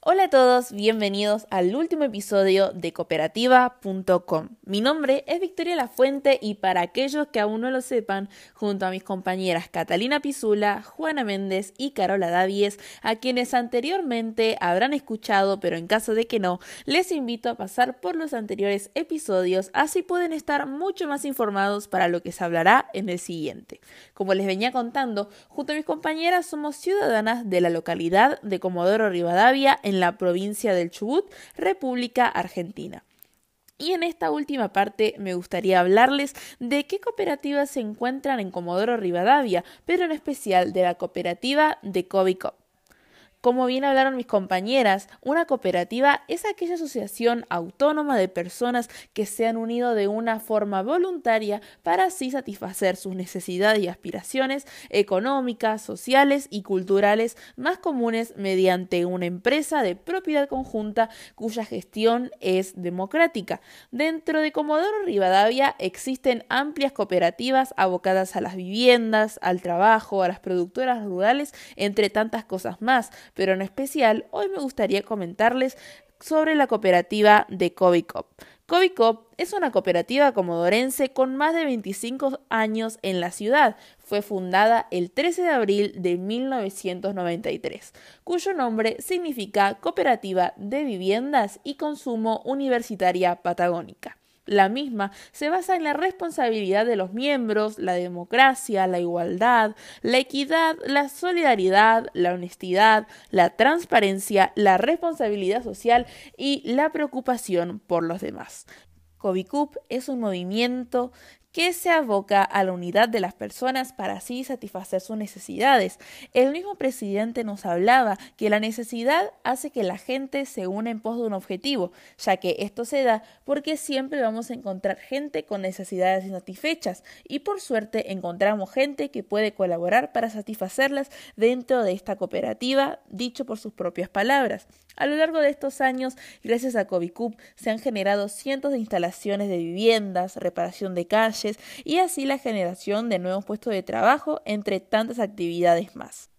Hola a todos, bienvenidos al último episodio de cooperativa.com. Mi nombre es Victoria La Fuente y para aquellos que aún no lo sepan, junto a mis compañeras Catalina Pisula, Juana Méndez y Carola Davies, a quienes anteriormente habrán escuchado, pero en caso de que no, les invito a pasar por los anteriores episodios, así pueden estar mucho más informados para lo que se hablará en el siguiente. Como les venía contando, junto a mis compañeras somos ciudadanas de la localidad de Comodoro Rivadavia en la provincia del Chubut, República Argentina. Y en esta última parte me gustaría hablarles de qué cooperativas se encuentran en Comodoro Rivadavia, pero en especial de la cooperativa de Covicop. Como bien hablaron mis compañeras, una cooperativa es aquella asociación autónoma de personas que se han unido de una forma voluntaria para así satisfacer sus necesidades y aspiraciones económicas, sociales y culturales más comunes mediante una empresa de propiedad conjunta cuya gestión es democrática. Dentro de Comodoro Rivadavia existen amplias cooperativas abocadas a las viviendas, al trabajo, a las productoras rurales, entre tantas cosas más pero en especial hoy me gustaría comentarles sobre la cooperativa de Covicop. Covicop es una cooperativa comodorense con más de 25 años en la ciudad. Fue fundada el 13 de abril de 1993, cuyo nombre significa Cooperativa de Viviendas y Consumo Universitaria Patagónica. La misma se basa en la responsabilidad de los miembros, la democracia, la igualdad, la equidad, la solidaridad, la honestidad, la transparencia, la responsabilidad social y la preocupación por los demás. Covicup es un movimiento que se aboca a la unidad de las personas para así satisfacer sus necesidades. El mismo presidente nos hablaba que la necesidad hace que la gente se una en pos de un objetivo, ya que esto se da porque siempre vamos a encontrar gente con necesidades insatisfechas y por suerte encontramos gente que puede colaborar para satisfacerlas dentro de esta cooperativa, dicho por sus propias palabras. A lo largo de estos años, gracias a Covicup, se han generado cientos de instalaciones de viviendas, reparación de calles y así la generación de nuevos puestos de trabajo, entre tantas actividades más.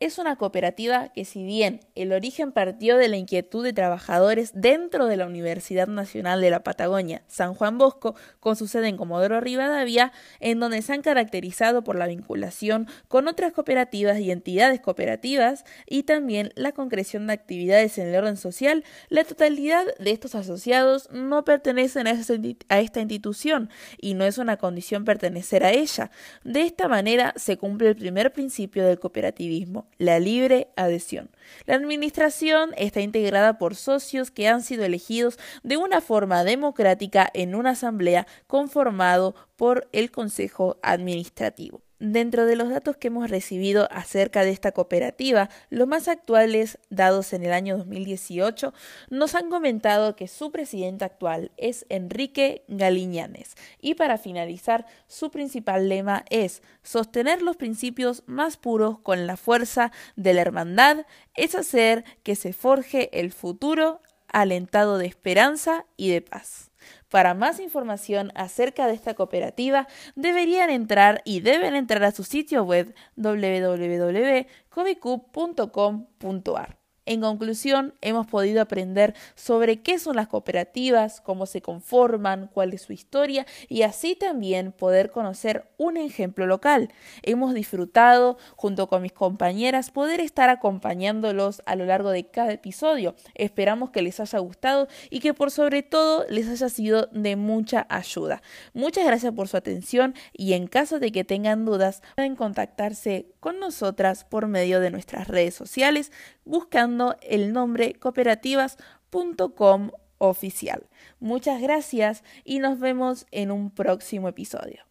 Es una cooperativa que si bien el origen partió de la inquietud de trabajadores dentro de la Universidad Nacional de la Patagonia, San Juan Bosco, con su sede en Comodoro Rivadavia, en donde se han caracterizado por la vinculación con otras cooperativas y entidades cooperativas y también la concreción de actividades en el orden social, la totalidad de estos asociados no pertenecen a, esta institución y no es una condición pertenecer a ella. De esta manera se cumple el primer principio del cooperativismo la libre adhesión. La administración está integrada por socios que han sido elegidos de una forma democrática en una asamblea conformado por el Consejo Administrativo. Dentro de los datos que hemos recibido acerca de esta cooperativa, los más actuales, dados en el año 2018, nos han comentado que su presidente actual es Enrique Galiñanes y para finalizar, su principal lema es sostener los principios más puros con la fuerza de la hermandad, es hacer que se forje el futuro alentado de esperanza y de paz. Para más información acerca de esta cooperativa, deberían entrar y deben entrar a su sitio web www.covicup.com.ar. En conclusión, hemos podido aprender sobre qué son las cooperativas, cómo se conforman, cuál es su historia y así también poder conocer un ejemplo local. Hemos disfrutado, junto con mis compañeras, poder estar acompañándolos a lo largo de cada episodio. Esperamos que les haya gustado y que por sobre todo les haya sido de mucha ayuda. Muchas gracias por su atención y en caso de que tengan dudas, pueden contactarse con nosotras por medio de nuestras redes sociales buscando el nombre cooperativas.com oficial. Muchas gracias y nos vemos en un próximo episodio.